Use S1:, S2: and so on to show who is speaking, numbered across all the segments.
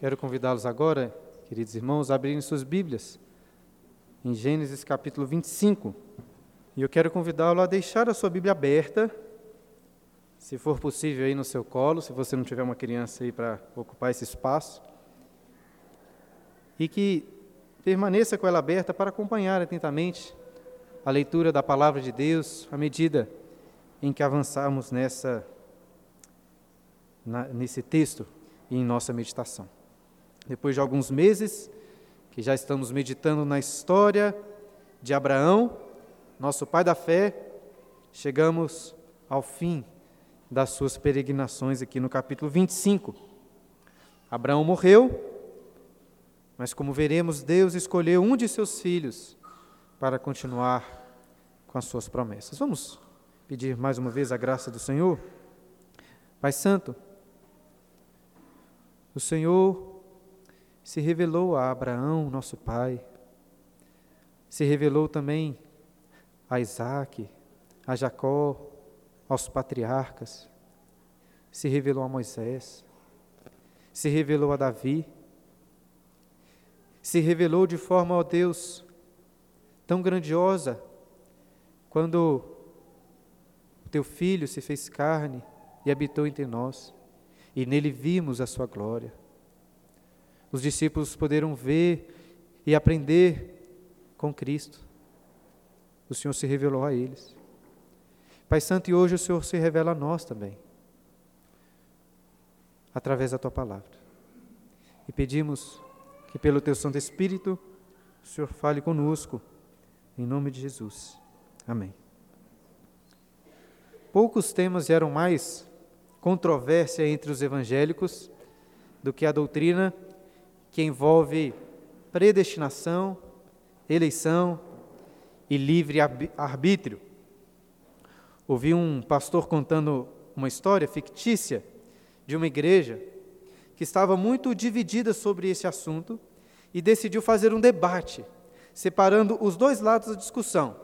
S1: Quero convidá-los agora, queridos irmãos, a abrirem suas Bíblias em Gênesis capítulo 25. E eu quero convidá-lo a deixar a sua Bíblia aberta, se for possível aí no seu colo, se você não tiver uma criança aí para ocupar esse espaço. E que permaneça com ela aberta para acompanhar atentamente a leitura da palavra de Deus à medida em que avançarmos nessa na, nesse texto e em nossa meditação. Depois de alguns meses que já estamos meditando na história de Abraão, nosso pai da fé, chegamos ao fim das suas peregrinações aqui no capítulo 25. Abraão morreu, mas como veremos, Deus escolheu um de seus filhos para continuar com as suas promessas. Vamos pedir mais uma vez a graça do Senhor? Pai Santo, o Senhor se revelou a Abraão, nosso pai, se revelou também a Isaac, a Jacó, aos patriarcas, se revelou a Moisés, se revelou a Davi, se revelou de forma, ó Deus, tão grandiosa, quando teu filho se fez carne e habitou entre nós, e nele vimos a sua glória. Os discípulos poderam ver e aprender com Cristo. O Senhor se revelou a eles. Pai Santo, e hoje o Senhor se revela a nós também, através da tua palavra. E pedimos que, pelo teu Santo Espírito, o Senhor fale conosco, em nome de Jesus. Amém. Poucos temas geram mais controvérsia entre os evangélicos do que a doutrina que envolve predestinação, eleição e livre arbítrio. Ouvi um pastor contando uma história fictícia de uma igreja que estava muito dividida sobre esse assunto e decidiu fazer um debate, separando os dois lados da discussão.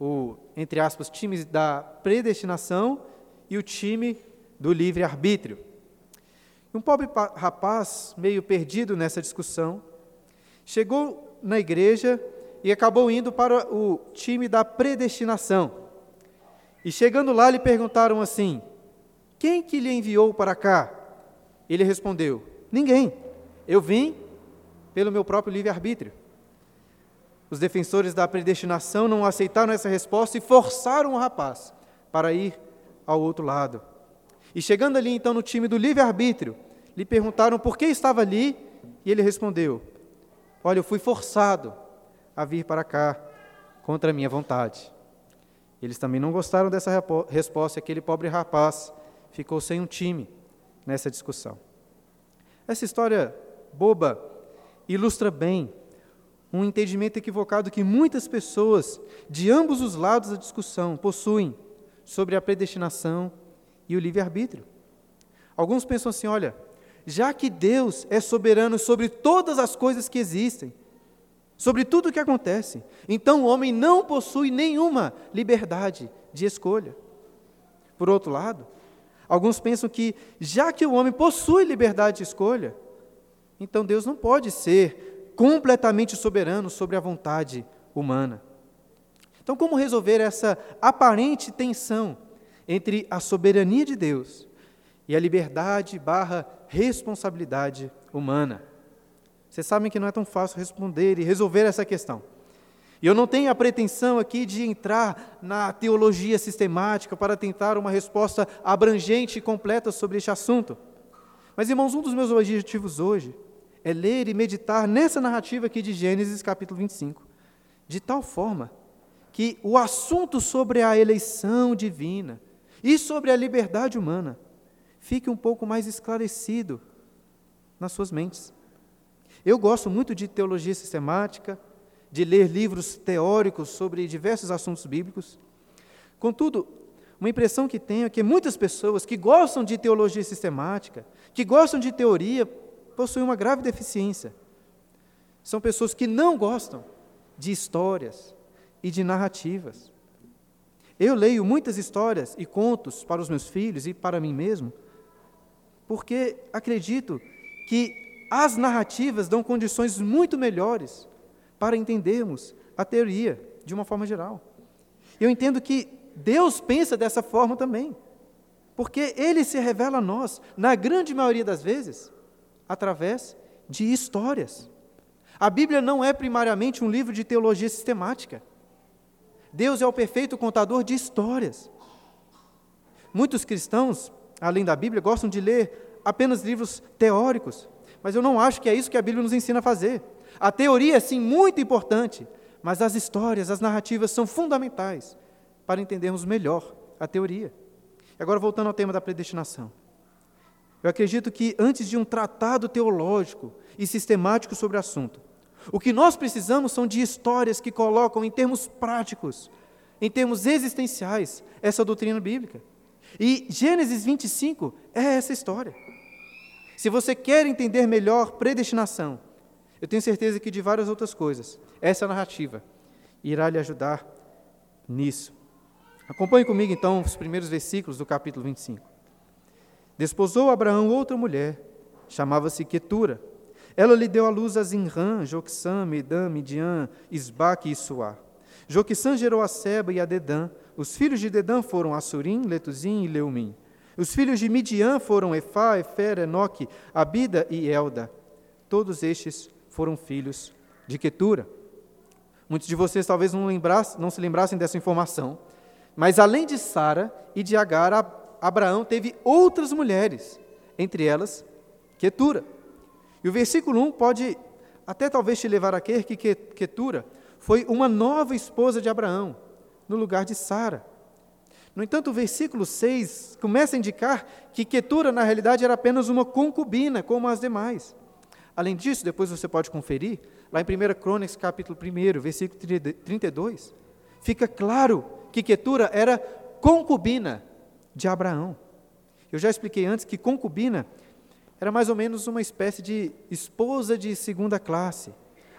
S1: O, entre aspas, time da predestinação e o time do livre arbítrio. Um pobre rapaz, meio perdido nessa discussão, chegou na igreja e acabou indo para o time da predestinação. E chegando lá, lhe perguntaram assim: Quem que lhe enviou para cá? Ele respondeu: Ninguém. Eu vim pelo meu próprio livre-arbítrio. Os defensores da predestinação não aceitaram essa resposta e forçaram o rapaz para ir ao outro lado. E chegando ali então no time do livre-arbítrio, lhe perguntaram por que estava ali, e ele respondeu: Olha, eu fui forçado a vir para cá contra a minha vontade. Eles também não gostaram dessa resposta, aquele pobre rapaz ficou sem um time nessa discussão. Essa história boba ilustra bem um entendimento equivocado que muitas pessoas, de ambos os lados da discussão, possuem sobre a predestinação e o livre-arbítrio. Alguns pensam assim: olha, já que Deus é soberano sobre todas as coisas que existem, sobre tudo o que acontece, então o homem não possui nenhuma liberdade de escolha. Por outro lado, alguns pensam que, já que o homem possui liberdade de escolha, então Deus não pode ser completamente soberano sobre a vontade humana. Então, como resolver essa aparente tensão entre a soberania de Deus e a liberdade barra responsabilidade humana. Vocês sabem que não é tão fácil responder e resolver essa questão. E eu não tenho a pretensão aqui de entrar na teologia sistemática para tentar uma resposta abrangente e completa sobre este assunto. Mas, irmãos, um dos meus objetivos hoje é ler e meditar nessa narrativa aqui de Gênesis capítulo 25, de tal forma que o assunto sobre a eleição divina, e sobre a liberdade humana fique um pouco mais esclarecido nas suas mentes. Eu gosto muito de teologia sistemática, de ler livros teóricos sobre diversos assuntos bíblicos. Contudo, uma impressão que tenho é que muitas pessoas que gostam de teologia sistemática, que gostam de teoria, possuem uma grave deficiência. São pessoas que não gostam de histórias e de narrativas. Eu leio muitas histórias e contos para os meus filhos e para mim mesmo, porque acredito que as narrativas dão condições muito melhores para entendermos a teoria de uma forma geral. Eu entendo que Deus pensa dessa forma também, porque Ele se revela a nós, na grande maioria das vezes, através de histórias. A Bíblia não é primariamente um livro de teologia sistemática. Deus é o perfeito contador de histórias. Muitos cristãos, além da Bíblia, gostam de ler apenas livros teóricos, mas eu não acho que é isso que a Bíblia nos ensina a fazer. A teoria é sim muito importante, mas as histórias, as narrativas são fundamentais para entendermos melhor a teoria. Agora, voltando ao tema da predestinação. Eu acredito que antes de um tratado teológico e sistemático sobre o assunto, o que nós precisamos são de histórias que colocam em termos práticos, em termos existenciais, essa doutrina bíblica. E Gênesis 25 é essa história. Se você quer entender melhor predestinação, eu tenho certeza que de várias outras coisas, essa narrativa irá lhe ajudar nisso. Acompanhe comigo então os primeiros versículos do capítulo 25. Desposou Abraão outra mulher, chamava-se Quetura. Ela lhe deu à luz a Zinrã, Joxã, Medã, Midian, Isbaque e Suá. Joquissã gerou a Seba e a Dedã. Os filhos de Dedã foram Assurim, Letuzim e Leumim. Os filhos de Midian foram Efá, Efer, Enoque, Abida e Elda. Todos estes foram filhos de Quetura. Muitos de vocês talvez não, não se lembrassem dessa informação, mas além de Sara e de Agar, Abraão teve outras mulheres, entre elas Quetura. E o versículo 1 pode até talvez te levar a crer que Quetura foi uma nova esposa de Abraão, no lugar de Sara. No entanto, o versículo 6 começa a indicar que Quetura, na realidade, era apenas uma concubina, como as demais. Além disso, depois você pode conferir, lá em 1 Crônicas, capítulo 1, versículo 32, fica claro que Quetura era concubina de Abraão. Eu já expliquei antes que concubina era mais ou menos uma espécie de esposa de segunda classe.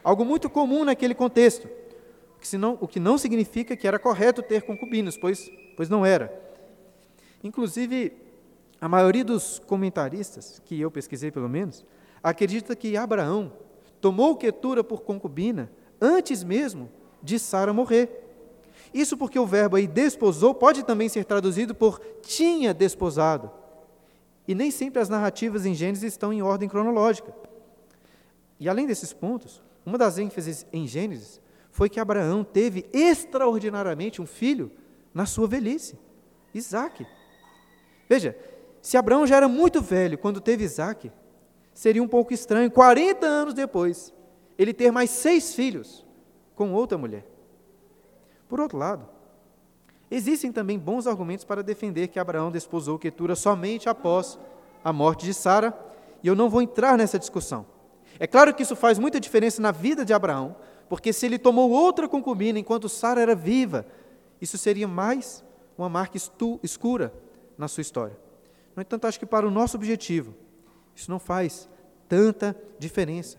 S1: Algo muito comum naquele contexto. O que, senão, o que não significa que era correto ter concubinas, pois, pois não era. Inclusive, a maioria dos comentaristas, que eu pesquisei pelo menos, acredita que Abraão tomou Quetura por concubina antes mesmo de Sara morrer. Isso porque o verbo aí desposou pode também ser traduzido por tinha desposado. E nem sempre as narrativas em Gênesis estão em ordem cronológica. E além desses pontos, uma das ênfases em Gênesis foi que Abraão teve extraordinariamente um filho na sua velhice, Isaac. Veja, se Abraão já era muito velho quando teve Isaac, seria um pouco estranho, 40 anos depois, ele ter mais seis filhos com outra mulher. Por outro lado, existem também bons argumentos para defender que Abraão desposou Quetura somente após a morte de Sara, e eu não vou entrar nessa discussão. É claro que isso faz muita diferença na vida de Abraão, porque se ele tomou outra concubina enquanto Sara era viva, isso seria mais uma marca escura na sua história. No entanto, acho que para o nosso objetivo, isso não faz tanta diferença.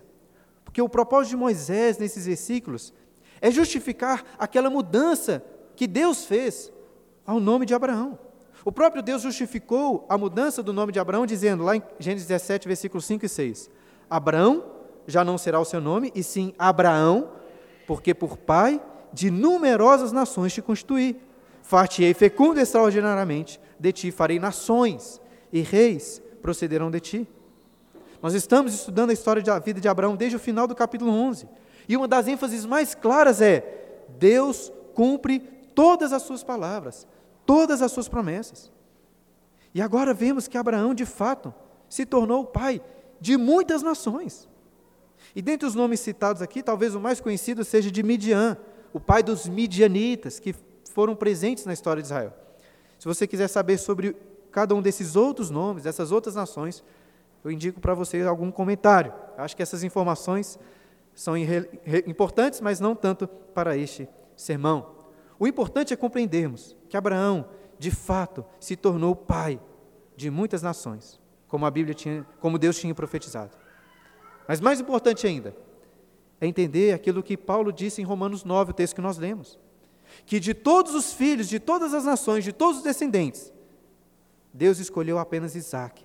S1: Porque o propósito de Moisés nesses versículos é justificar aquela mudança que Deus fez ao nome de Abraão. O próprio Deus justificou a mudança do nome de Abraão, dizendo lá em Gênesis 17, versículos 5 e 6: Abraão já não será o seu nome, e sim Abraão, porque por pai de numerosas nações te constituí. Far-te-ei fecundo extraordinariamente, de ti farei nações, e reis procederão de ti. Nós estamos estudando a história da vida de Abraão desde o final do capítulo 11. E uma das ênfases mais claras é: Deus cumpre todas as suas palavras, todas as suas promessas. E agora vemos que Abraão, de fato, se tornou o pai de muitas nações. E dentre os nomes citados aqui, talvez o mais conhecido seja de Midian, o pai dos midianitas, que foram presentes na história de Israel. Se você quiser saber sobre cada um desses outros nomes, dessas outras nações, eu indico para você algum comentário. Acho que essas informações são importantes, mas não tanto para este sermão. O importante é compreendermos que Abraão, de fato, se tornou pai de muitas nações, como a Bíblia tinha, como Deus tinha profetizado. Mas mais importante ainda é entender aquilo que Paulo disse em Romanos 9, o texto que nós lemos, que de todos os filhos, de todas as nações, de todos os descendentes, Deus escolheu apenas Isaac,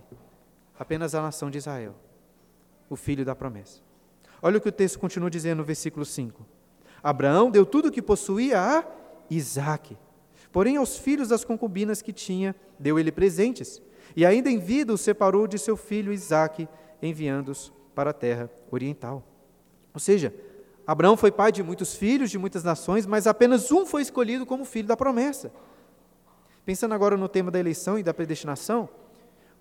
S1: apenas a nação de Israel. o filho da promessa. Olha o que o texto continua dizendo no versículo 5. Abraão deu tudo o que possuía a Isaque. Porém, aos filhos das concubinas que tinha, deu ele presentes. E ainda em vida os separou de seu filho Isaque, enviando-os para a terra oriental. Ou seja, Abraão foi pai de muitos filhos, de muitas nações, mas apenas um foi escolhido como filho da promessa. Pensando agora no tema da eleição e da predestinação,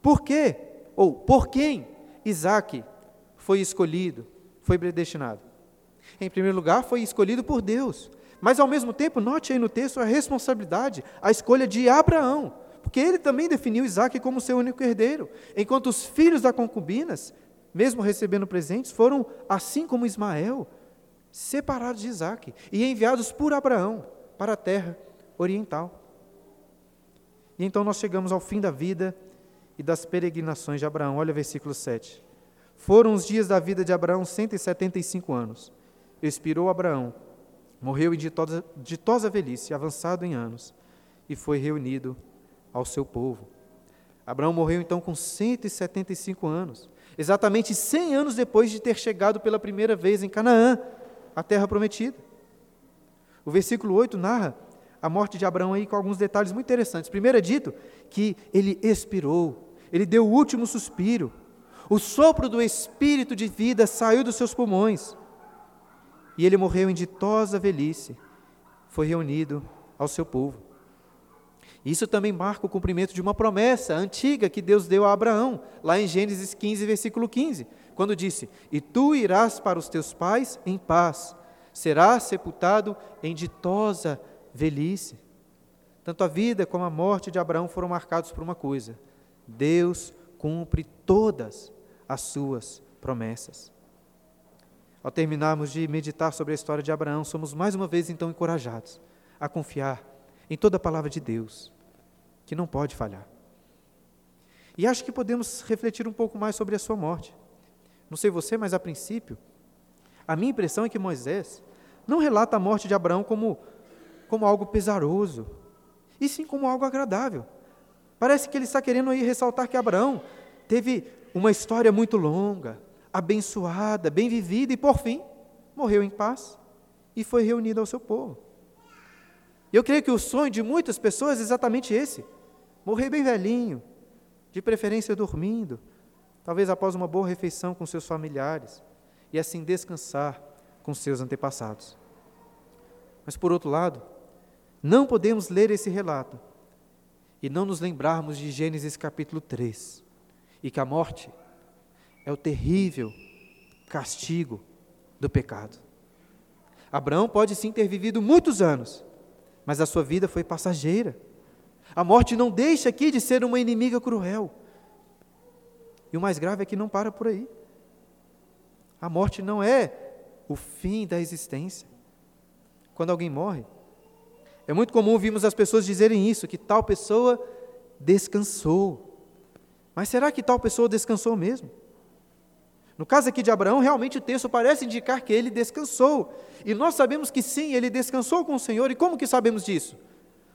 S1: por quê? Ou por quem Isaac foi escolhido, foi predestinado? Em primeiro lugar, foi escolhido por Deus. Mas ao mesmo tempo, note aí no texto a responsabilidade, a escolha de Abraão, porque ele também definiu Isaac como seu único herdeiro, enquanto os filhos da concubinas, mesmo recebendo presentes, foram, assim como Ismael, separados de Isaac e enviados por Abraão para a terra oriental. E então nós chegamos ao fim da vida e das peregrinações de Abraão. Olha o versículo 7. Foram os dias da vida de Abraão 175 anos. Expirou Abraão, morreu em ditosa, ditosa velhice, avançado em anos, e foi reunido ao seu povo. Abraão morreu então com 175 anos, exatamente 100 anos depois de ter chegado pela primeira vez em Canaã, a terra prometida. O versículo 8 narra a morte de Abraão aí com alguns detalhes muito interessantes. Primeiro é dito que ele expirou, ele deu o último suspiro. O sopro do espírito de vida saiu dos seus pulmões. E ele morreu em ditosa velhice. Foi reunido ao seu povo. Isso também marca o cumprimento de uma promessa antiga que Deus deu a Abraão, lá em Gênesis 15, versículo 15, quando disse: E tu irás para os teus pais em paz, serás sepultado em ditosa velhice. Tanto a vida como a morte de Abraão foram marcados por uma coisa: Deus cumpre todas as suas promessas. Ao terminarmos de meditar sobre a história de Abraão, somos mais uma vez então encorajados a confiar em toda a palavra de Deus que não pode falhar. E acho que podemos refletir um pouco mais sobre a sua morte. Não sei você, mas a princípio, a minha impressão é que Moisés não relata a morte de Abraão como, como algo pesaroso, e sim como algo agradável. Parece que ele está querendo aí ressaltar que Abraão teve uma história muito longa, abençoada, bem vivida e, por fim, morreu em paz e foi reunido ao seu povo. Eu creio que o sonho de muitas pessoas é exatamente esse: morrer bem velhinho, de preferência dormindo, talvez após uma boa refeição com seus familiares, e assim descansar com seus antepassados. Mas, por outro lado, não podemos ler esse relato e não nos lembrarmos de Gênesis capítulo 3, e que a morte é o terrível castigo do pecado. Abraão pode sim ter vivido muitos anos, mas a sua vida foi passageira. A morte não deixa aqui de ser uma inimiga cruel. E o mais grave é que não para por aí. A morte não é o fim da existência. Quando alguém morre, é muito comum ouvirmos as pessoas dizerem isso, que tal pessoa descansou. Mas será que tal pessoa descansou mesmo? No caso aqui de Abraão, realmente o texto parece indicar que ele descansou. E nós sabemos que sim, ele descansou com o Senhor. E como que sabemos disso?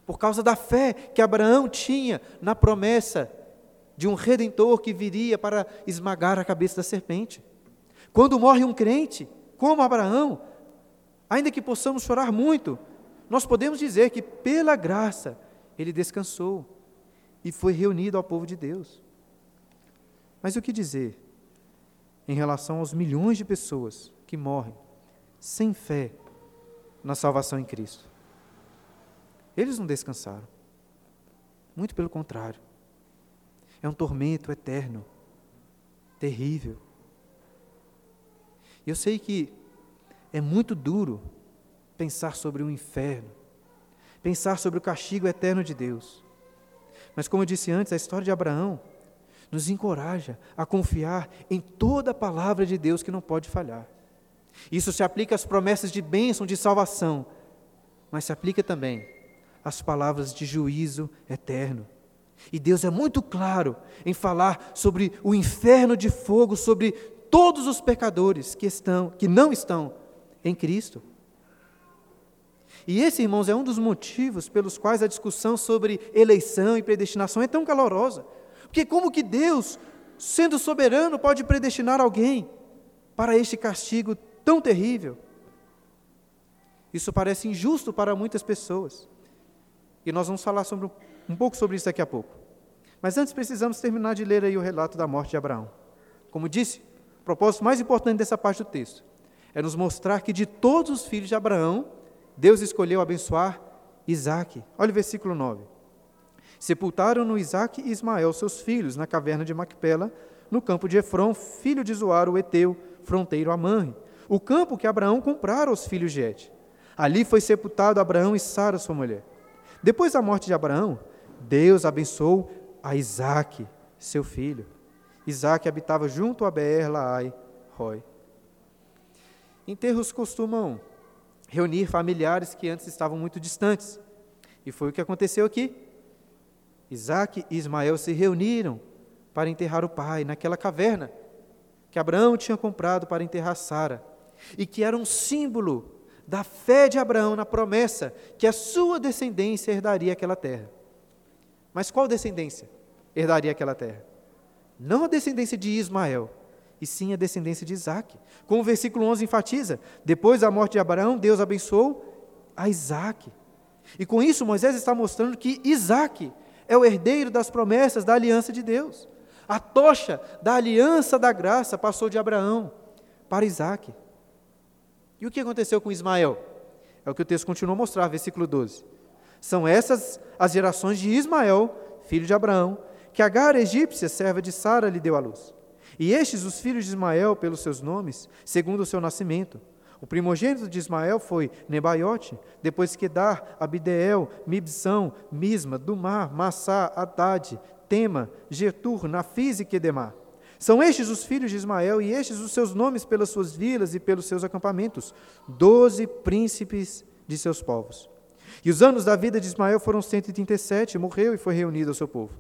S1: Por causa da fé que Abraão tinha na promessa de um redentor que viria para esmagar a cabeça da serpente. Quando morre um crente, como Abraão, ainda que possamos chorar muito, nós podemos dizer que pela graça ele descansou e foi reunido ao povo de Deus. Mas o que dizer em relação aos milhões de pessoas que morrem sem fé na salvação em Cristo. Eles não descansaram. Muito pelo contrário. É um tormento eterno, terrível. E eu sei que é muito duro pensar sobre o inferno, pensar sobre o castigo eterno de Deus. Mas, como eu disse antes, a história de Abraão nos encoraja a confiar em toda a palavra de Deus que não pode falhar. Isso se aplica às promessas de bênção, de salvação, mas se aplica também às palavras de juízo eterno. E Deus é muito claro em falar sobre o inferno de fogo, sobre todos os pecadores que estão, que não estão em Cristo. E esse, irmãos, é um dos motivos pelos quais a discussão sobre eleição e predestinação é tão calorosa. Porque como que Deus, sendo soberano, pode predestinar alguém para este castigo tão terrível? Isso parece injusto para muitas pessoas. E nós vamos falar sobre, um pouco sobre isso daqui a pouco. Mas antes precisamos terminar de ler aí o relato da morte de Abraão. Como disse, o propósito mais importante dessa parte do texto é nos mostrar que de todos os filhos de Abraão, Deus escolheu abençoar Isaac. Olha o versículo 9. Sepultaram-no Isaac e Ismael, seus filhos, na caverna de Macpela, no campo de Efron, filho de Zoar, o Eteu, fronteiro a Manre, o campo que Abraão comprara aos filhos de Et. Ali foi sepultado Abraão e Sara, sua mulher. Depois da morte de Abraão, Deus abençoou a Isaac, seu filho. Isaac habitava junto a Beer Laai Roy. Enterros costumam reunir familiares que antes estavam muito distantes. E foi o que aconteceu aqui. Isaac e Ismael se reuniram para enterrar o pai naquela caverna que Abraão tinha comprado para enterrar Sara e que era um símbolo da fé de Abraão na promessa que a sua descendência herdaria aquela terra. Mas qual descendência herdaria aquela terra? Não a descendência de Ismael, e sim a descendência de Isaac. Como o versículo 11 enfatiza, depois da morte de Abraão, Deus abençoou a Isaac. E com isso, Moisés está mostrando que Isaac é o herdeiro das promessas da aliança de Deus. A tocha da aliança da graça passou de Abraão para Isaac. E o que aconteceu com Ismael? É o que o texto continua a mostrar, versículo 12. São essas as gerações de Ismael, filho de Abraão, que Agar, egípcia, serva de Sara, lhe deu à luz. E estes os filhos de Ismael pelos seus nomes, segundo o seu nascimento. O primogênito de Ismael foi Nebaiote, depois Kedar, Abideel, Mibsão, Misma, Dumar, Massá, Haddad, Tema, Getur, Nafis e Quedemar. São estes os filhos de Ismael, e estes os seus nomes pelas suas vilas e pelos seus acampamentos, doze príncipes de seus povos. E os anos da vida de Ismael foram 137, morreu e foi reunido ao seu povo.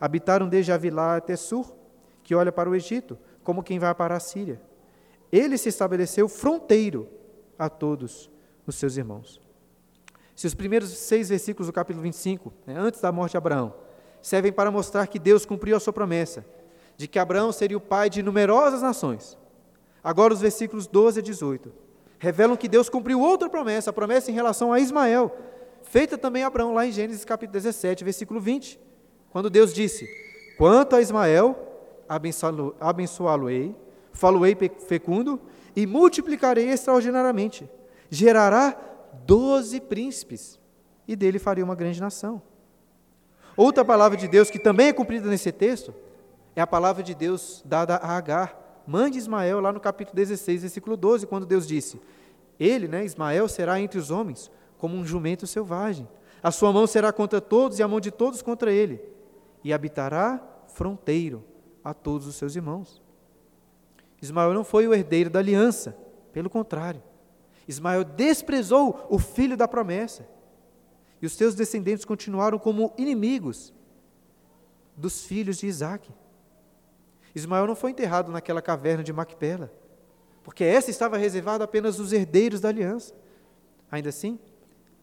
S1: Habitaram desde Avilá até Sur, que olha para o Egito, como quem vai para a Síria. Ele se estabeleceu fronteiro a todos os seus irmãos. Se os primeiros seis versículos do capítulo 25, né, antes da morte de Abraão, servem para mostrar que Deus cumpriu a sua promessa, de que Abraão seria o pai de numerosas nações. Agora, os versículos 12 a 18 revelam que Deus cumpriu outra promessa, a promessa em relação a Ismael, feita também a Abraão lá em Gênesis capítulo 17, versículo 20, quando Deus disse: Quanto a Ismael, abençoá-lo-ei, falo-ei fecundo e multiplicarei extraordinariamente. Gerará doze príncipes, e dele farei uma grande nação. Outra palavra de Deus que também é cumprida nesse texto é a palavra de Deus dada a Agar, mãe de Ismael, lá no capítulo 16, versículo 12, quando Deus disse: Ele, né, Ismael, será entre os homens como um jumento selvagem. A sua mão será contra todos e a mão de todos contra ele, e habitará fronteiro a todos os seus irmãos. Ismael não foi o herdeiro da aliança, pelo contrário. Ismael desprezou o filho da promessa. E os seus descendentes continuaram como inimigos dos filhos de Isaac. Ismael não foi enterrado naquela caverna de Macpela, porque essa estava reservada apenas aos herdeiros da aliança. Ainda assim,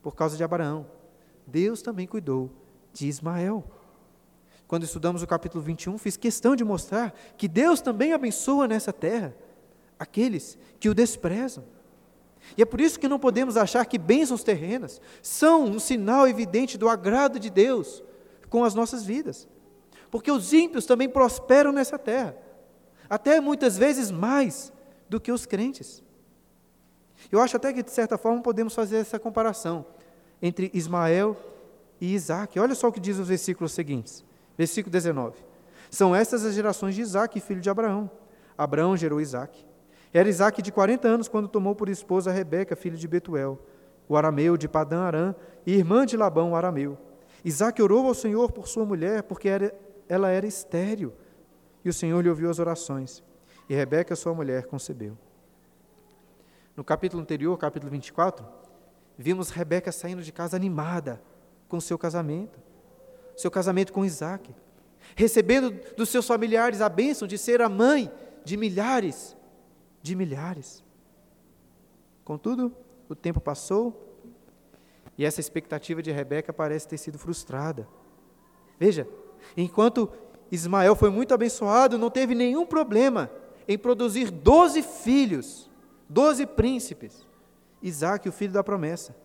S1: por causa de Abraão, Deus também cuidou de Ismael. Quando estudamos o capítulo 21, fiz questão de mostrar que Deus também abençoa nessa terra aqueles que o desprezam. E é por isso que não podemos achar que bênçãos terrenas são um sinal evidente do agrado de Deus com as nossas vidas porque os ímpios também prosperam nessa terra, até muitas vezes mais do que os crentes. Eu acho até que, de certa forma, podemos fazer essa comparação entre Ismael e Isaac. Olha só o que diz os versículos seguintes. Versículo 19. São estas as gerações de Isaac, filho de Abraão. Abraão gerou Isaac. Era Isaac de 40 anos quando tomou por esposa Rebeca, filho de Betuel, o arameu de Padã Arã, e irmã de Labão, o arameu. Isaac orou ao Senhor por sua mulher, porque era ela era estéril. E o Senhor lhe ouviu as orações. E Rebeca, sua mulher, concebeu. No capítulo anterior, capítulo 24, vimos Rebeca saindo de casa animada com seu casamento, seu casamento com Isaac, recebendo dos seus familiares a bênção de ser a mãe de milhares de milhares. Contudo, o tempo passou e essa expectativa de Rebeca parece ter sido frustrada. Veja, Enquanto Ismael foi muito abençoado, não teve nenhum problema em produzir doze filhos, doze príncipes. Isaac, o filho da promessa,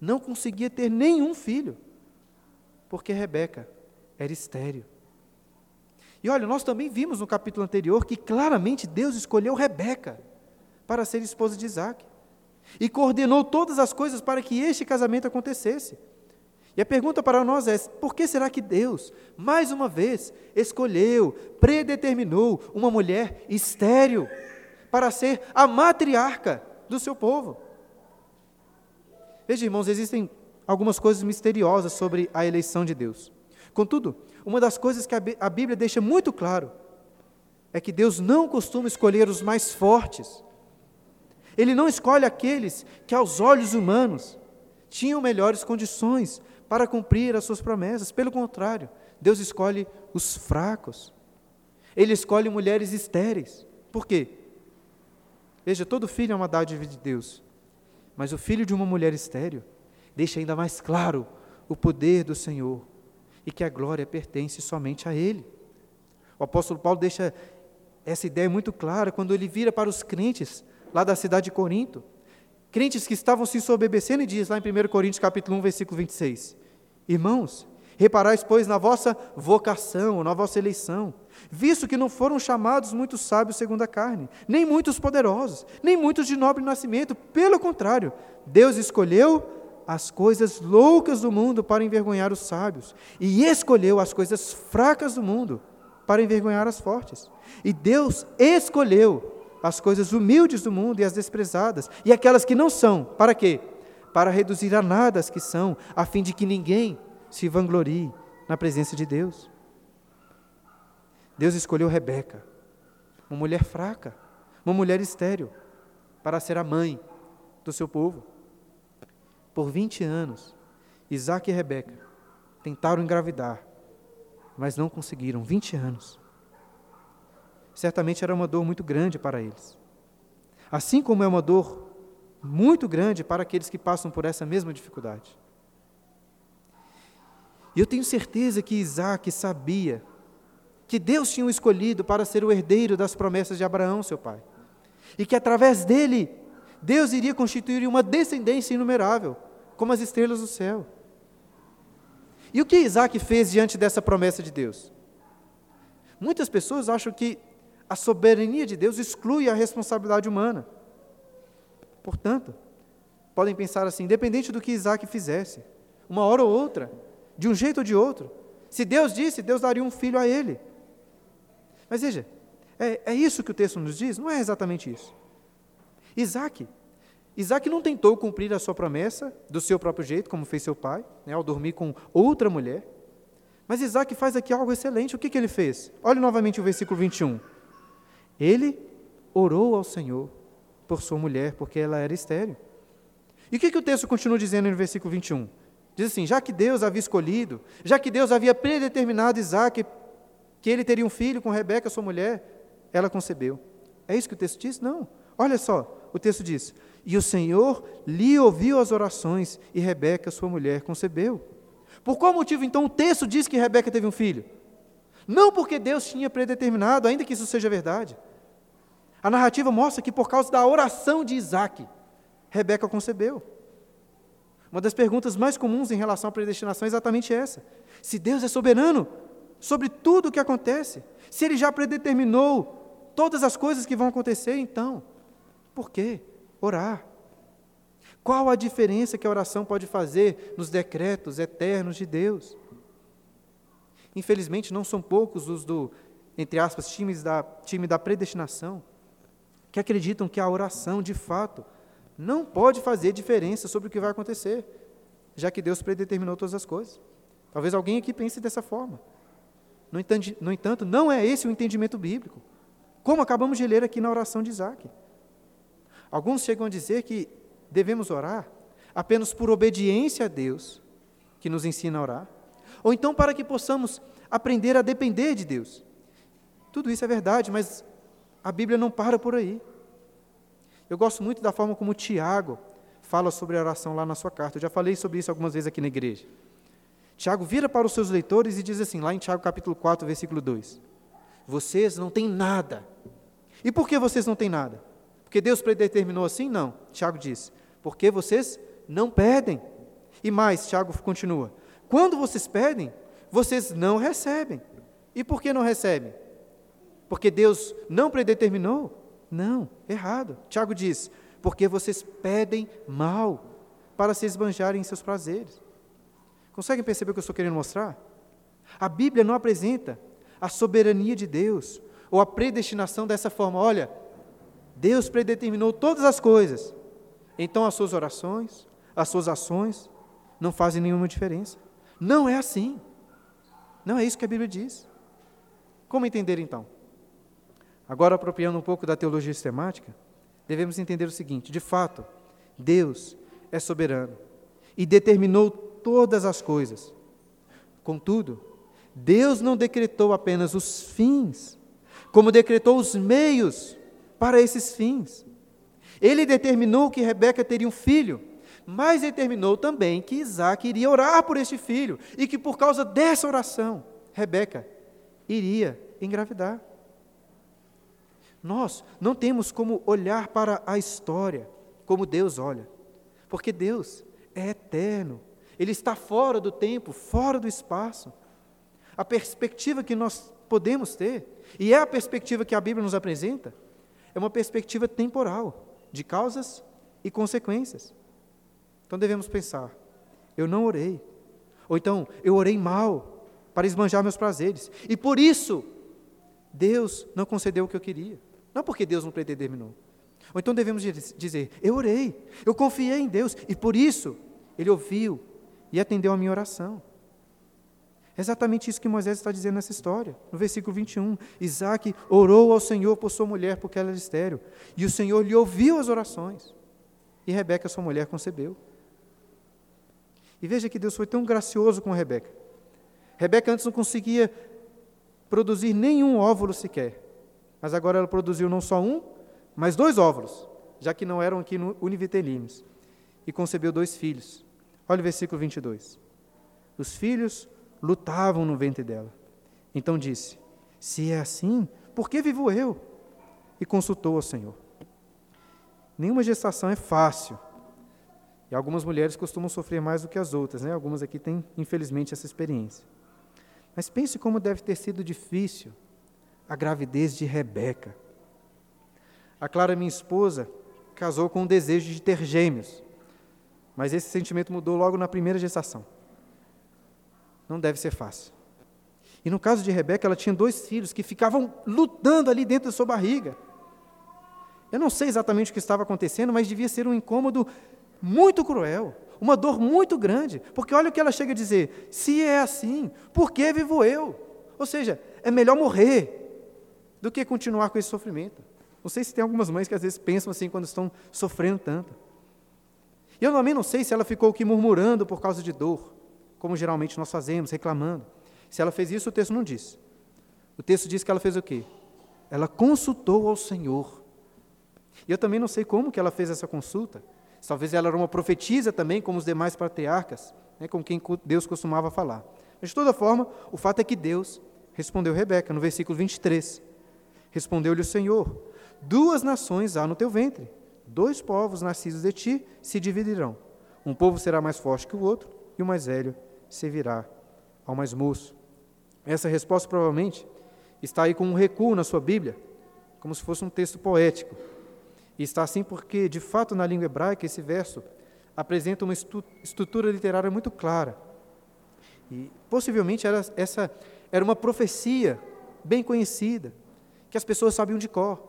S1: não conseguia ter nenhum filho, porque Rebeca era estéril. E olha, nós também vimos no capítulo anterior que claramente Deus escolheu Rebeca para ser esposa de Isaac e coordenou todas as coisas para que este casamento acontecesse. E a pergunta para nós é: por que será que Deus, mais uma vez, escolheu, predeterminou uma mulher estéril para ser a matriarca do seu povo? Veja, irmãos, existem algumas coisas misteriosas sobre a eleição de Deus. Contudo, uma das coisas que a Bíblia deixa muito claro é que Deus não costuma escolher os mais fortes. Ele não escolhe aqueles que, aos olhos humanos, tinham melhores condições para cumprir as suas promessas. Pelo contrário, Deus escolhe os fracos. Ele escolhe mulheres estéreis. Por quê? Veja, todo filho é uma dádiva de Deus. Mas o filho de uma mulher estéril deixa ainda mais claro o poder do Senhor e que a glória pertence somente a Ele. O apóstolo Paulo deixa essa ideia muito clara quando ele vira para os crentes lá da cidade de Corinto crentes que estavam se soberbecendo, e diz lá em 1 Coríntios capítulo 1, versículo 26, Irmãos, reparais, pois, na vossa vocação, na vossa eleição, visto que não foram chamados muitos sábios segundo a carne, nem muitos poderosos, nem muitos de nobre nascimento, pelo contrário, Deus escolheu as coisas loucas do mundo para envergonhar os sábios, e escolheu as coisas fracas do mundo para envergonhar as fortes. E Deus escolheu as coisas humildes do mundo e as desprezadas, e aquelas que não são, para quê? Para reduzir a nada as que são, a fim de que ninguém se vanglorie na presença de Deus. Deus escolheu Rebeca, uma mulher fraca, uma mulher estéril, para ser a mãe do seu povo. Por 20 anos, Isaac e Rebeca tentaram engravidar, mas não conseguiram 20 anos certamente era uma dor muito grande para eles. Assim como é uma dor muito grande para aqueles que passam por essa mesma dificuldade. E eu tenho certeza que Isaac sabia que Deus tinha o escolhido para ser o herdeiro das promessas de Abraão, seu pai. E que através dele, Deus iria constituir uma descendência inumerável, como as estrelas do céu. E o que Isaac fez diante dessa promessa de Deus? Muitas pessoas acham que a soberania de Deus exclui a responsabilidade humana. Portanto, podem pensar assim, independente do que Isaac fizesse, uma hora ou outra, de um jeito ou de outro, se Deus disse, Deus daria um filho a ele. Mas veja, é, é isso que o texto nos diz? Não é exatamente isso. Isaac, Isaac não tentou cumprir a sua promessa do seu próprio jeito, como fez seu pai, né, ao dormir com outra mulher. Mas Isaac faz aqui algo excelente. O que, que ele fez? Olhe novamente o versículo 21. Ele orou ao Senhor por sua mulher, porque ela era estéril. E o que, que o texto continua dizendo no versículo 21? Diz assim: já que Deus havia escolhido, já que Deus havia predeterminado Isaac que ele teria um filho com Rebeca, sua mulher, ela concebeu. É isso que o texto diz? Não. Olha só, o texto diz: E o Senhor lhe ouviu as orações, e Rebeca, sua mulher, concebeu. Por qual motivo, então, o texto diz que Rebeca teve um filho? Não porque Deus tinha predeterminado, ainda que isso seja verdade. A narrativa mostra que por causa da oração de Isaac, Rebeca concebeu. Uma das perguntas mais comuns em relação à predestinação é exatamente essa: se Deus é soberano sobre tudo o que acontece, se Ele já predeterminou todas as coisas que vão acontecer, então, por que orar? Qual a diferença que a oração pode fazer nos decretos eternos de Deus? Infelizmente, não são poucos os do, entre aspas, times da, time da predestinação que acreditam que a oração, de fato, não pode fazer diferença sobre o que vai acontecer, já que Deus predeterminou todas as coisas. Talvez alguém aqui pense dessa forma. No entanto, no entanto, não é esse o entendimento bíblico, como acabamos de ler aqui na oração de Isaac. Alguns chegam a dizer que devemos orar apenas por obediência a Deus, que nos ensina a orar, ou então para que possamos aprender a depender de Deus. Tudo isso é verdade, mas a Bíblia não para por aí. Eu gosto muito da forma como Tiago fala sobre a oração lá na sua carta. Eu já falei sobre isso algumas vezes aqui na igreja. Tiago vira para os seus leitores e diz assim, lá em Tiago capítulo 4, versículo 2: Vocês não têm nada E por que vocês não têm nada? Porque Deus predeterminou assim? Não. Tiago diz: porque vocês não pedem. E mais, Tiago continua: quando vocês pedem, vocês não recebem. E por que não recebem? Porque Deus não predeterminou? Não, errado. Tiago diz: porque vocês pedem mal para se esbanjarem em seus prazeres. Conseguem perceber o que eu estou querendo mostrar? A Bíblia não apresenta a soberania de Deus ou a predestinação dessa forma. Olha, Deus predeterminou todas as coisas, então as suas orações, as suas ações não fazem nenhuma diferença. Não é assim. Não é isso que a Bíblia diz. Como entender então? Agora, apropriando um pouco da teologia sistemática, devemos entender o seguinte: de fato, Deus é soberano e determinou todas as coisas. Contudo, Deus não decretou apenas os fins, como decretou os meios para esses fins. Ele determinou que Rebeca teria um filho, mas determinou também que Isaac iria orar por este filho e que por causa dessa oração, Rebeca iria engravidar. Nós não temos como olhar para a história como Deus olha, porque Deus é eterno, Ele está fora do tempo, fora do espaço. A perspectiva que nós podemos ter, e é a perspectiva que a Bíblia nos apresenta, é uma perspectiva temporal, de causas e consequências. Então devemos pensar: eu não orei, ou então eu orei mal para esbanjar meus prazeres, e por isso Deus não concedeu o que eu queria. Não porque Deus não predeterminou. Ou então devemos dizer: Eu orei, eu confiei em Deus e por isso Ele ouviu e atendeu a minha oração. É exatamente isso que Moisés está dizendo nessa história. No versículo 21, Isaac orou ao Senhor por sua mulher, porque ela era estéreo. E o Senhor lhe ouviu as orações. E Rebeca, sua mulher, concebeu. E veja que Deus foi tão gracioso com Rebeca. Rebeca antes não conseguia produzir nenhum óvulo sequer. Mas agora ela produziu não só um, mas dois óvulos, já que não eram aqui univitelíneos. E concebeu dois filhos. Olha o versículo 22. Os filhos lutavam no ventre dela. Então disse: Se é assim, por que vivo eu? E consultou ao Senhor. Nenhuma gestação é fácil. E algumas mulheres costumam sofrer mais do que as outras, né? Algumas aqui têm, infelizmente, essa experiência. Mas pense como deve ter sido difícil a gravidez de Rebeca. A Clara, minha esposa, casou com o desejo de ter gêmeos, mas esse sentimento mudou logo na primeira gestação. Não deve ser fácil. E no caso de Rebeca, ela tinha dois filhos que ficavam lutando ali dentro da sua barriga. Eu não sei exatamente o que estava acontecendo, mas devia ser um incômodo muito cruel, uma dor muito grande, porque olha o que ela chega a dizer: se é assim, por que vivo eu? Ou seja, é melhor morrer do que continuar com esse sofrimento. Não sei se tem algumas mães que às vezes pensam assim quando estão sofrendo tanto. E eu também não sei se ela ficou aqui murmurando por causa de dor, como geralmente nós fazemos, reclamando. Se ela fez isso, o texto não diz. O texto diz que ela fez o quê? Ela consultou ao Senhor. E eu também não sei como que ela fez essa consulta. Talvez ela era uma profetisa também, como os demais patriarcas, né, com quem Deus costumava falar. Mas, de toda forma, o fato é que Deus respondeu Rebeca, no versículo 23. Respondeu-lhe o Senhor: Duas nações há no teu ventre, dois povos nascidos de ti se dividirão. Um povo será mais forte que o outro, e o mais velho servirá ao mais moço. Essa resposta provavelmente está aí com um recuo na sua Bíblia, como se fosse um texto poético. E está assim porque, de fato, na língua hebraica, esse verso apresenta uma estrutura literária muito clara. E possivelmente era, essa era uma profecia bem conhecida que as pessoas sabiam de cor.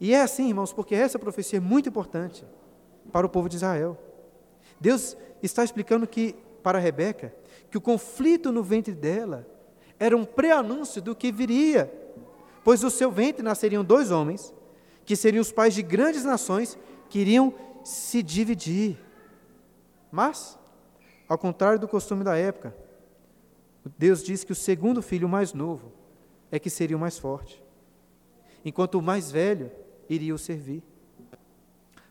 S1: E é assim, irmãos, porque essa profecia é muito importante para o povo de Israel. Deus está explicando que para Rebeca que o conflito no ventre dela era um preanúncio do que viria, pois do seu ventre nasceriam dois homens que seriam os pais de grandes nações que iriam se dividir. Mas, ao contrário do costume da época, Deus diz que o segundo filho mais novo é que seria o mais forte, enquanto o mais velho iria o servir.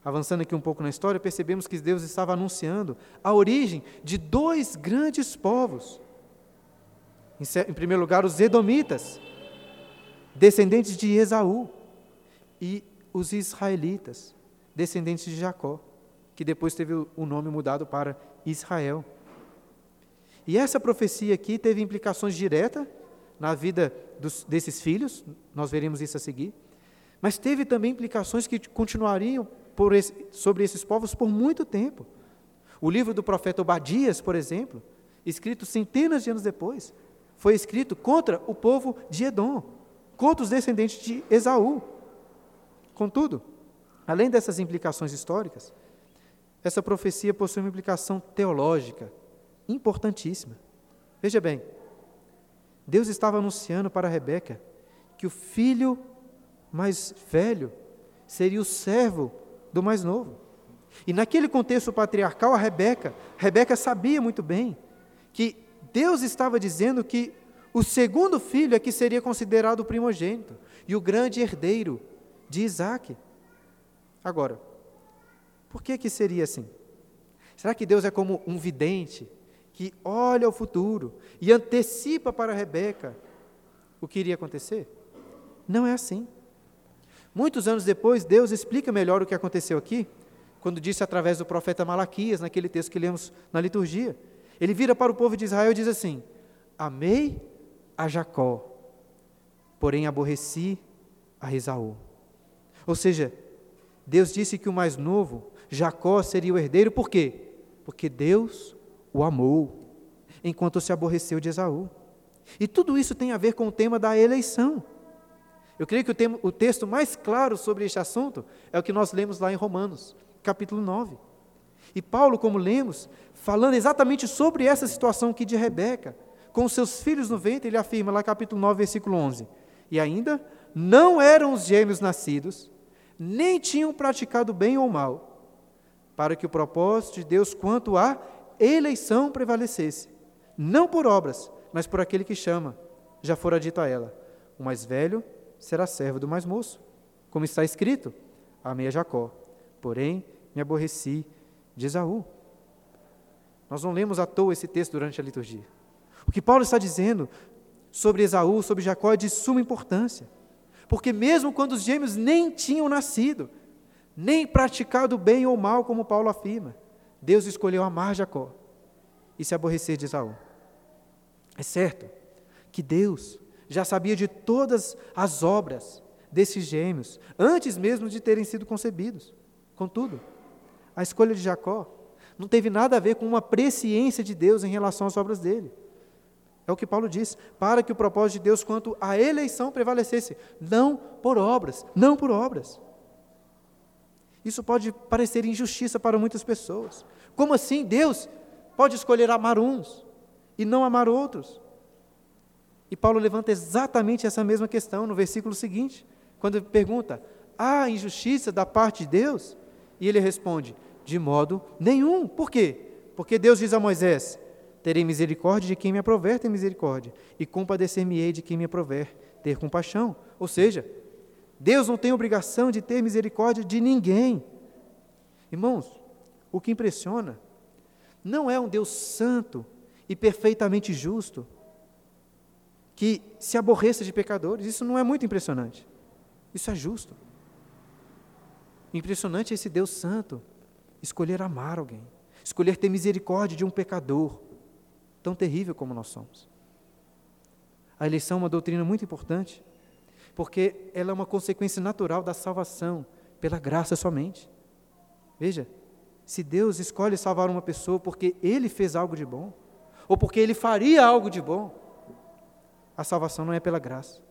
S1: Avançando aqui um pouco na história, percebemos que Deus estava anunciando a origem de dois grandes povos. Em primeiro lugar, os Edomitas, descendentes de Esaú, e os israelitas, descendentes de Jacó, que depois teve o nome mudado para Israel. E essa profecia aqui teve implicações diretas na vida dos, desses filhos, nós veremos isso a seguir, mas teve também implicações que continuariam esse, sobre esses povos por muito tempo. O livro do profeta Obadias, por exemplo, escrito centenas de anos depois, foi escrito contra o povo de Edom, contra os descendentes de Esaú. Contudo, além dessas implicações históricas, essa profecia possui uma implicação teológica importantíssima. Veja bem, Deus estava anunciando para Rebeca que o filho mais velho seria o servo do mais novo. E naquele contexto patriarcal, a Rebeca, Rebeca sabia muito bem que Deus estava dizendo que o segundo filho é que seria considerado o primogênito e o grande herdeiro de Isaac. Agora, por que que seria assim? Será que Deus é como um vidente que olha o futuro e antecipa para Rebeca o que iria acontecer? Não é assim. Muitos anos depois, Deus explica melhor o que aconteceu aqui, quando disse através do profeta Malaquias, naquele texto que lemos na liturgia. Ele vira para o povo de Israel e diz assim: Amei a Jacó, porém aborreci a Esaú. Ou seja, Deus disse que o mais novo, Jacó, seria o herdeiro, por quê? Porque Deus o amou, enquanto se aborreceu de Esaú. E tudo isso tem a ver com o tema da eleição. Eu creio que o, o texto mais claro sobre este assunto é o que nós lemos lá em Romanos, capítulo 9. E Paulo, como lemos, falando exatamente sobre essa situação aqui de Rebeca, com seus filhos no ventre, ele afirma lá capítulo 9, versículo 11. E ainda, não eram os gêmeos nascidos, nem tinham praticado bem ou mal, para que o propósito de Deus quanto à eleição prevalecesse, não por obras, mas por aquele que chama, já fora dito a ela: o mais velho será servo do mais moço. Como está escrito: Amei a Jacó, porém me aborreci de Esaú. Nós não lemos à toa esse texto durante a liturgia. O que Paulo está dizendo sobre Esaú, sobre Jacó, é de suma importância. Porque mesmo quando os gêmeos nem tinham nascido, nem praticado bem ou mal, como Paulo afirma, Deus escolheu amar Jacó e se aborrecer de Esaú. É certo que Deus já sabia de todas as obras desses gêmeos, antes mesmo de terem sido concebidos. Contudo, a escolha de Jacó não teve nada a ver com uma presciência de Deus em relação às obras dele. É o que Paulo diz, para que o propósito de Deus quanto à eleição prevalecesse, não por obras, não por obras. Isso pode parecer injustiça para muitas pessoas. Como assim Deus pode escolher amar uns e não amar outros? E Paulo levanta exatamente essa mesma questão no versículo seguinte, quando ele pergunta: há injustiça da parte de Deus? E ele responde: de modo nenhum. Por quê? Porque Deus diz a Moisés: Terei misericórdia de quem me aprover ter misericórdia, e compadecer-me-ei de quem me aprover ter compaixão. Ou seja, Deus não tem obrigação de ter misericórdia de ninguém. Irmãos, o que impressiona não é um Deus santo e perfeitamente justo que se aborreça de pecadores. Isso não é muito impressionante. Isso é justo. Impressionante é esse Deus santo escolher amar alguém, escolher ter misericórdia de um pecador, tão terrível como nós somos. A eleição é uma doutrina muito importante, porque ela é uma consequência natural da salvação, pela graça somente. Veja, se Deus escolhe salvar uma pessoa porque ele fez algo de bom, ou porque ele faria algo de bom, a salvação não é pela graça.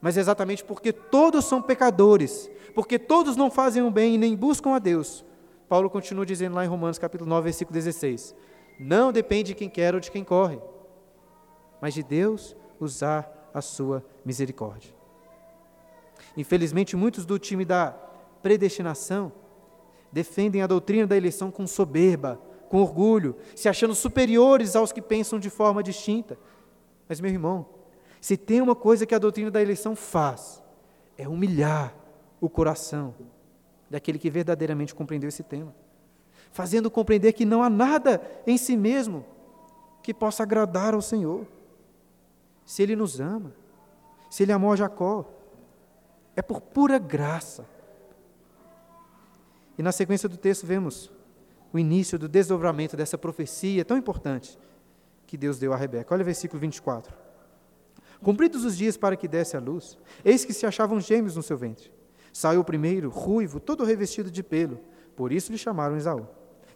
S1: Mas é exatamente porque todos são pecadores, porque todos não fazem o bem e nem buscam a Deus. Paulo continua dizendo lá em Romanos capítulo 9, versículo 16: não depende de quem quer ou de quem corre, mas de Deus usar a sua misericórdia. Infelizmente, muitos do time da predestinação defendem a doutrina da eleição com soberba, com orgulho, se achando superiores aos que pensam de forma distinta. Mas, meu irmão, se tem uma coisa que a doutrina da eleição faz, é humilhar o coração daquele que verdadeiramente compreendeu esse tema fazendo compreender que não há nada em si mesmo que possa agradar ao Senhor. Se Ele nos ama, se Ele amou a Jacó, É por pura graça. E na sequência do texto vemos o início do desdobramento dessa profecia tão importante que Deus deu a Rebeca. Olha o versículo 24. Cumpridos os dias para que desse a luz, eis que se achavam gêmeos no seu ventre. Saiu o primeiro, ruivo, todo revestido de pelo, por isso lhe chamaram Esaú.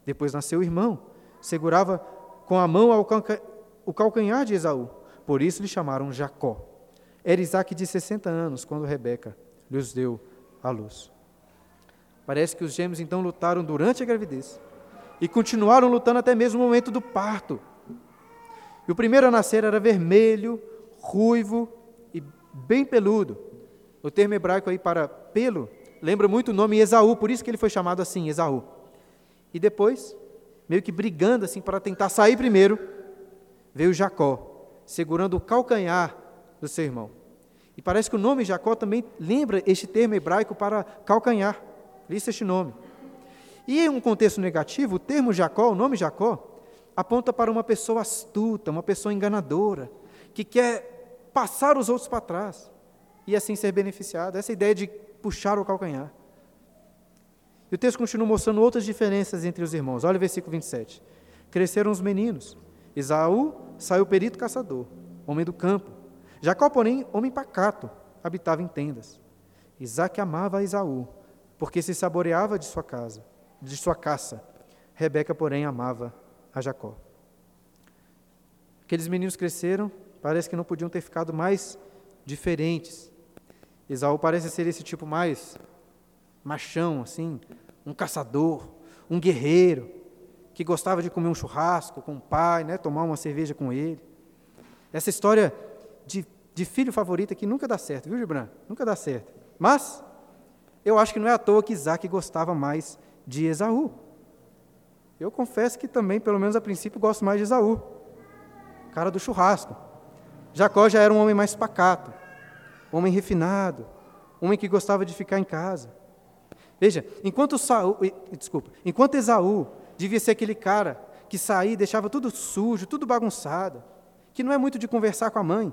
S1: Depois nasceu o irmão, segurava com a mão o calcanhar de Esaú, por isso lhe chamaram Jacó. Era Isaac de 60 anos quando Rebeca lhes deu a luz. Parece que os gêmeos então lutaram durante a gravidez e continuaram lutando até mesmo o momento do parto. E o primeiro a nascer era vermelho, ruivo e bem peludo. O termo hebraico aí para pelo lembra muito o nome Esaú, por isso que ele foi chamado assim, Esaú. E depois, meio que brigando assim para tentar sair primeiro, veio Jacó, segurando o calcanhar do seu irmão. E parece que o nome Jacó também lembra este termo hebraico para calcanhar. Lista este nome. E em um contexto negativo, o termo Jacó, o nome Jacó, aponta para uma pessoa astuta, uma pessoa enganadora, que quer passar os outros para trás e assim ser beneficiado. Essa ideia de puxar o calcanhar. E o texto continua mostrando outras diferenças entre os irmãos. Olha o versículo 27. Cresceram os meninos. Esaú saiu perito caçador, homem do campo. Jacó, porém, homem pacato, habitava em tendas. Isaac amava Esaú, porque se saboreava de sua casa de sua caça. Rebeca, porém, amava a Jacó. Aqueles meninos cresceram, parece que não podiam ter ficado mais diferentes. Esaú parece ser esse tipo mais machão, assim, um caçador, um guerreiro, que gostava de comer um churrasco com o pai, né, tomar uma cerveja com ele. Essa história de, de filho favorito aqui nunca dá certo, viu, Gibran? Nunca dá certo. Mas, eu acho que não é à toa que Isaac gostava mais de Esaú. Eu confesso que também, pelo menos a princípio, gosto mais de Esaú, cara do churrasco. Jacó já era um homem mais pacato, homem refinado, homem que gostava de ficar em casa. Veja, enquanto Saul, desculpa, enquanto Esaú devia ser aquele cara que saía e deixava tudo sujo, tudo bagunçado, que não é muito de conversar com a mãe,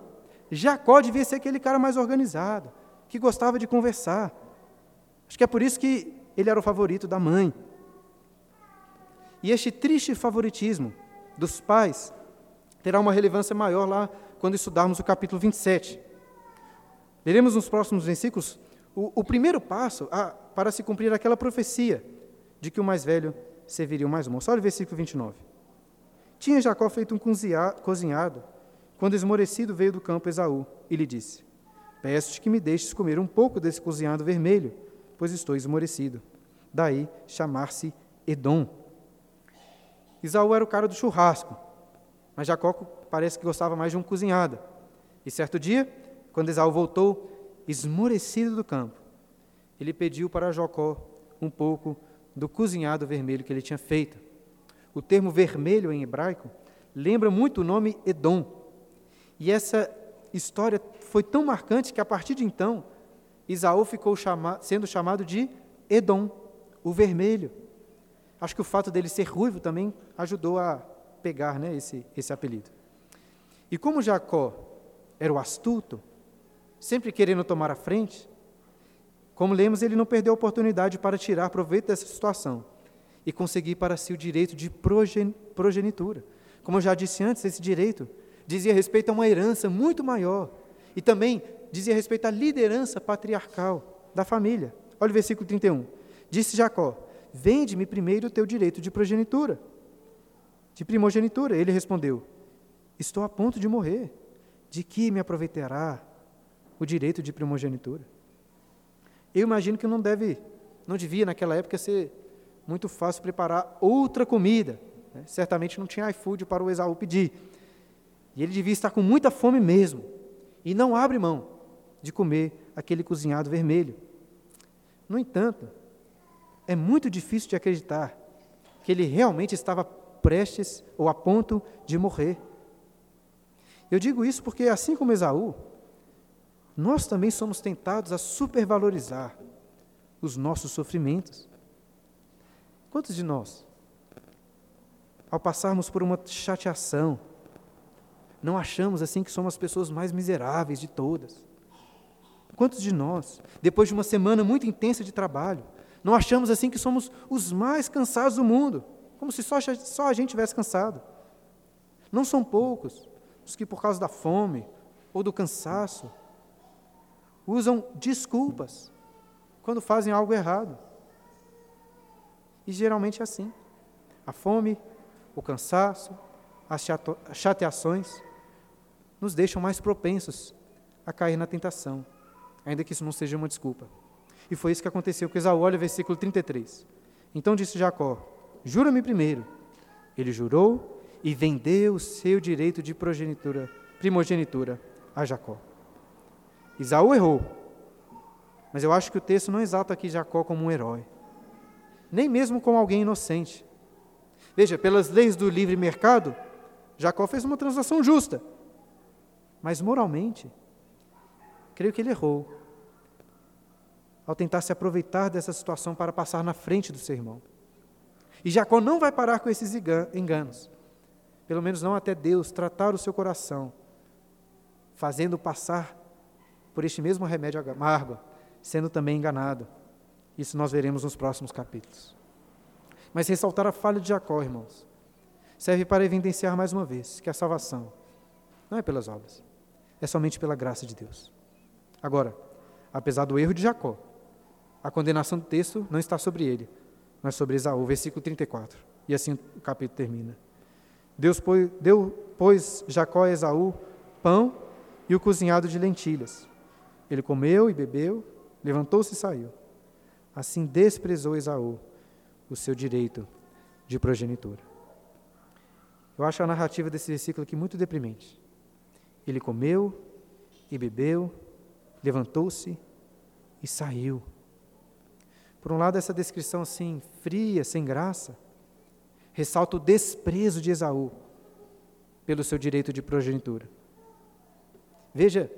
S1: Jacó devia ser aquele cara mais organizado, que gostava de conversar. Acho que é por isso que ele era o favorito da mãe. E este triste favoritismo dos pais terá uma relevância maior lá quando estudarmos o capítulo 27. Leremos nos próximos versículos o, o primeiro passo a, para se cumprir aquela profecia de que o mais velho serviria o mais moço. Olha o versículo 29. Tinha Jacó feito um cozinhado, quando esmorecido veio do campo Esaú e lhe disse: Peço-te que me deixes comer um pouco desse cozinhado vermelho, pois estou esmorecido. Daí chamar-se Edom. Isaú era o cara do churrasco, mas Jacó parece que gostava mais de um cozinhado. E certo dia, quando Esaú voltou, esmorecido do campo, ele pediu para Jacó um pouco do cozinhado vermelho que ele tinha feito. O termo vermelho em hebraico lembra muito o nome Edom. E essa história foi tão marcante que a partir de então Isaú ficou chama sendo chamado de Edom, o vermelho. Acho que o fato dele ser ruivo também ajudou a pegar né, esse, esse apelido. E como Jacó era o astuto, sempre querendo tomar a frente, como lemos, ele não perdeu a oportunidade para tirar proveito dessa situação e conseguir para si o direito de progenitura. Como eu já disse antes, esse direito dizia respeito a uma herança muito maior e também dizia respeito à liderança patriarcal da família. Olha o versículo 31. Disse Jacó: Vende-me primeiro o teu direito de progenitura, de primogenitura. Ele respondeu: Estou a ponto de morrer. De que me aproveitará o direito de primogenitura? Eu imagino que não deve, não devia naquela época ser muito fácil preparar outra comida. Né? Certamente não tinha iFood para o Esaú pedir. E ele devia estar com muita fome mesmo. E não abre mão de comer aquele cozinhado vermelho. No entanto, é muito difícil de acreditar que ele realmente estava prestes ou a ponto de morrer. Eu digo isso porque, assim como Esaú, nós também somos tentados a supervalorizar os nossos sofrimentos. Quantos de nós, ao passarmos por uma chateação, não achamos assim que somos as pessoas mais miseráveis de todas? Quantos de nós, depois de uma semana muito intensa de trabalho, não achamos assim que somos os mais cansados do mundo, como se só, só a gente tivesse cansado? Não são poucos os que, por causa da fome ou do cansaço, usam desculpas quando fazem algo errado. E geralmente é assim. A fome, o cansaço, as chateações nos deixam mais propensos a cair na tentação, ainda que isso não seja uma desculpa. E foi isso que aconteceu com Esaú, olha o versículo 33. Então disse Jacó: Jura-me primeiro. Ele jurou e vendeu o seu direito de progenitura, primogenitura a Jacó. Esaú errou, mas eu acho que o texto não exalta aqui Jacó como um herói, nem mesmo como alguém inocente. Veja, pelas leis do livre mercado, Jacó fez uma transação justa, mas moralmente, creio que ele errou ao tentar se aproveitar dessa situação para passar na frente do seu irmão. E Jacó não vai parar com esses enganos, pelo menos não até Deus tratar o seu coração, fazendo passar por este mesmo remédio amargo, sendo também enganado. Isso nós veremos nos próximos capítulos. Mas ressaltar a falha de Jacó, irmãos, serve para evidenciar mais uma vez que a salvação não é pelas obras, é somente pela graça de Deus. Agora, apesar do erro de Jacó, a condenação do texto não está sobre ele, mas sobre Esaú, versículo 34. E assim o capítulo termina. Deus pôs, deu, pois Jacó a Esaú pão e o cozinhado de lentilhas. Ele comeu e bebeu, levantou-se e saiu. Assim desprezou Esaú o seu direito de progenitura. Eu acho a narrativa desse versículo aqui muito deprimente. Ele comeu e bebeu, levantou-se e saiu. Por um lado, essa descrição assim, fria, sem graça, ressalta o desprezo de Esaú pelo seu direito de progenitura. Veja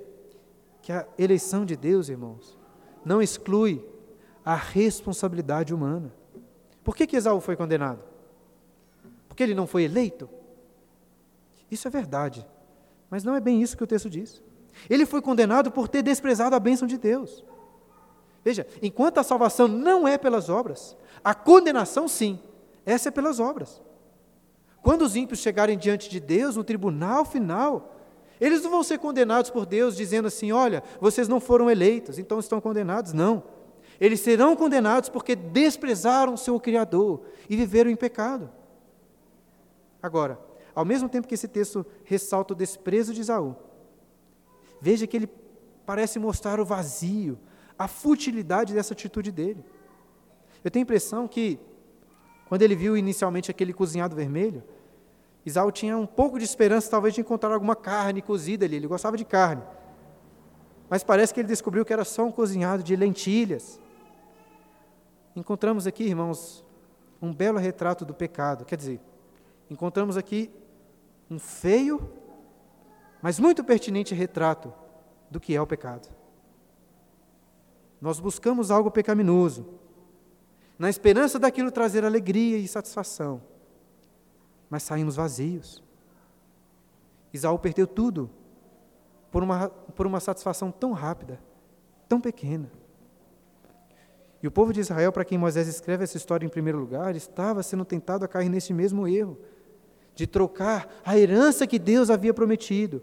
S1: que a eleição de Deus, irmãos, não exclui a responsabilidade humana. Por que, que Esaú foi condenado? Porque ele não foi eleito? Isso é verdade, mas não é bem isso que o texto diz. Ele foi condenado por ter desprezado a bênção de Deus. Veja, enquanto a salvação não é pelas obras, a condenação sim, essa é pelas obras. Quando os ímpios chegarem diante de Deus no tribunal final, eles não vão ser condenados por Deus dizendo assim: olha, vocês não foram eleitos, então estão condenados. Não. Eles serão condenados porque desprezaram o seu Criador e viveram em pecado. Agora, ao mesmo tempo que esse texto ressalta o desprezo de Isaú, veja que ele parece mostrar o vazio, a futilidade dessa atitude dele. Eu tenho a impressão que, quando ele viu inicialmente aquele cozinhado vermelho, Isaú tinha um pouco de esperança, talvez, de encontrar alguma carne cozida ali. Ele gostava de carne. Mas parece que ele descobriu que era só um cozinhado de lentilhas. Encontramos aqui, irmãos, um belo retrato do pecado. Quer dizer, encontramos aqui um feio, mas muito pertinente retrato do que é o pecado. Nós buscamos algo pecaminoso, na esperança daquilo trazer alegria e satisfação, mas saímos vazios. Isaú perdeu tudo por uma, por uma satisfação tão rápida, tão pequena. E o povo de Israel, para quem Moisés escreve essa história em primeiro lugar, estava sendo tentado a cair nesse mesmo erro, de trocar a herança que Deus havia prometido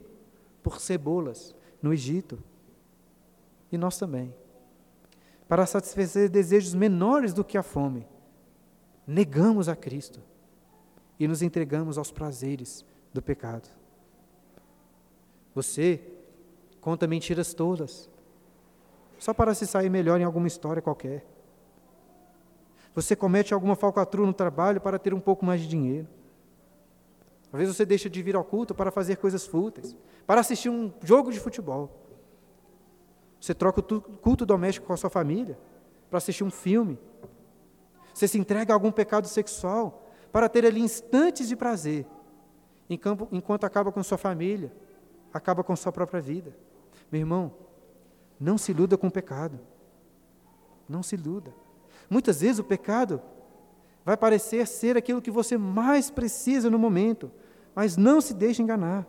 S1: por cebolas no Egito. E nós também para satisfazer desejos menores do que a fome, negamos a Cristo e nos entregamos aos prazeres do pecado. Você conta mentiras todas, só para se sair melhor em alguma história qualquer. Você comete alguma falcatrua no trabalho para ter um pouco mais de dinheiro. Às vezes você deixa de vir ao culto para fazer coisas fúteis, para assistir um jogo de futebol. Você troca o culto doméstico com a sua família para assistir um filme. Você se entrega a algum pecado sexual para ter ali instantes de prazer, enquanto acaba com sua família, acaba com sua própria vida. Meu irmão, não se iluda com o pecado. Não se iluda. Muitas vezes o pecado vai parecer ser aquilo que você mais precisa no momento, mas não se deixe enganar.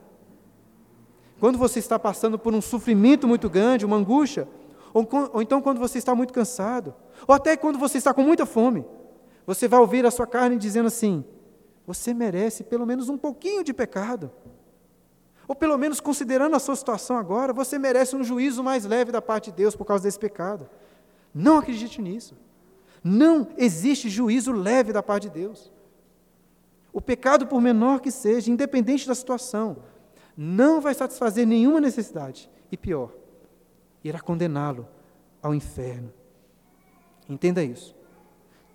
S1: Quando você está passando por um sofrimento muito grande, uma angústia, ou, ou então quando você está muito cansado, ou até quando você está com muita fome, você vai ouvir a sua carne dizendo assim: você merece pelo menos um pouquinho de pecado. Ou pelo menos considerando a sua situação agora, você merece um juízo mais leve da parte de Deus por causa desse pecado. Não acredite nisso. Não existe juízo leve da parte de Deus. O pecado, por menor que seja, independente da situação, não vai satisfazer nenhuma necessidade. E pior, irá condená-lo ao inferno. Entenda isso.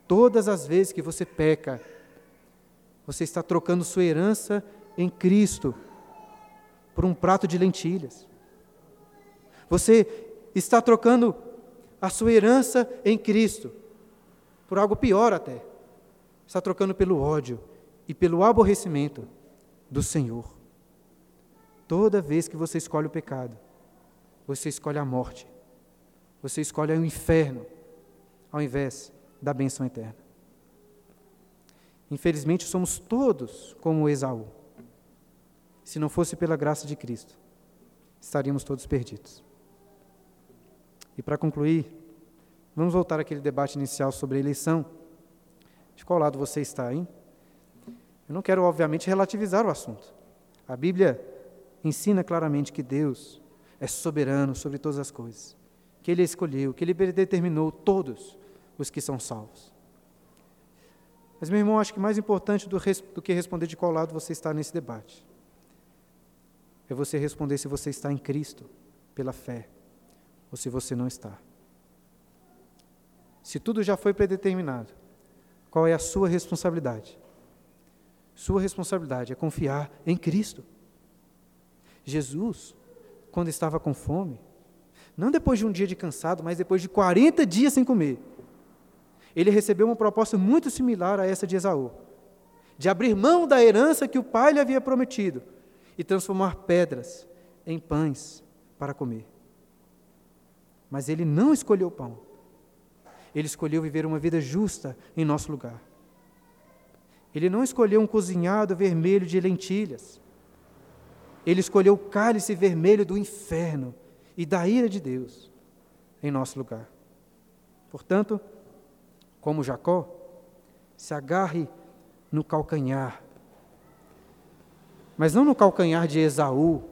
S1: Todas as vezes que você peca, você está trocando sua herança em Cristo por um prato de lentilhas. Você está trocando a sua herança em Cristo por algo pior até. Está trocando pelo ódio e pelo aborrecimento do Senhor. Toda vez que você escolhe o pecado, você escolhe a morte. Você escolhe o inferno ao invés da bênção eterna. Infelizmente, somos todos como Esaú. Se não fosse pela graça de Cristo, estaríamos todos perdidos. E para concluir, vamos voltar àquele debate inicial sobre a eleição. De qual lado você está, hein? Eu não quero, obviamente, relativizar o assunto. A Bíblia ensina claramente que Deus é soberano sobre todas as coisas, que Ele escolheu, que Ele determinou todos os que são salvos. Mas, meu irmão, acho que mais importante do, do que responder de qual lado você está nesse debate é você responder se você está em Cristo pela fé ou se você não está. Se tudo já foi predeterminado, qual é a sua responsabilidade? Sua responsabilidade é confiar em Cristo. Jesus, quando estava com fome, não depois de um dia de cansado, mas depois de 40 dias sem comer, ele recebeu uma proposta muito similar a essa de Esaú, de abrir mão da herança que o pai lhe havia prometido e transformar pedras em pães para comer. Mas ele não escolheu o pão. Ele escolheu viver uma vida justa em nosso lugar. Ele não escolheu um cozinhado vermelho de lentilhas. Ele escolheu o cálice vermelho do inferno e da ira de Deus em nosso lugar. Portanto, como Jacó, se agarre no calcanhar. Mas não no calcanhar de Esaú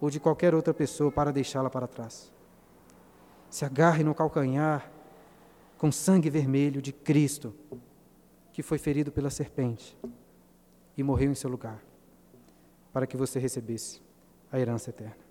S1: ou de qualquer outra pessoa para deixá-la para trás. Se agarre no calcanhar com sangue vermelho de Cristo, que foi ferido pela serpente e morreu em seu lugar, para que você recebesse a herança eterna.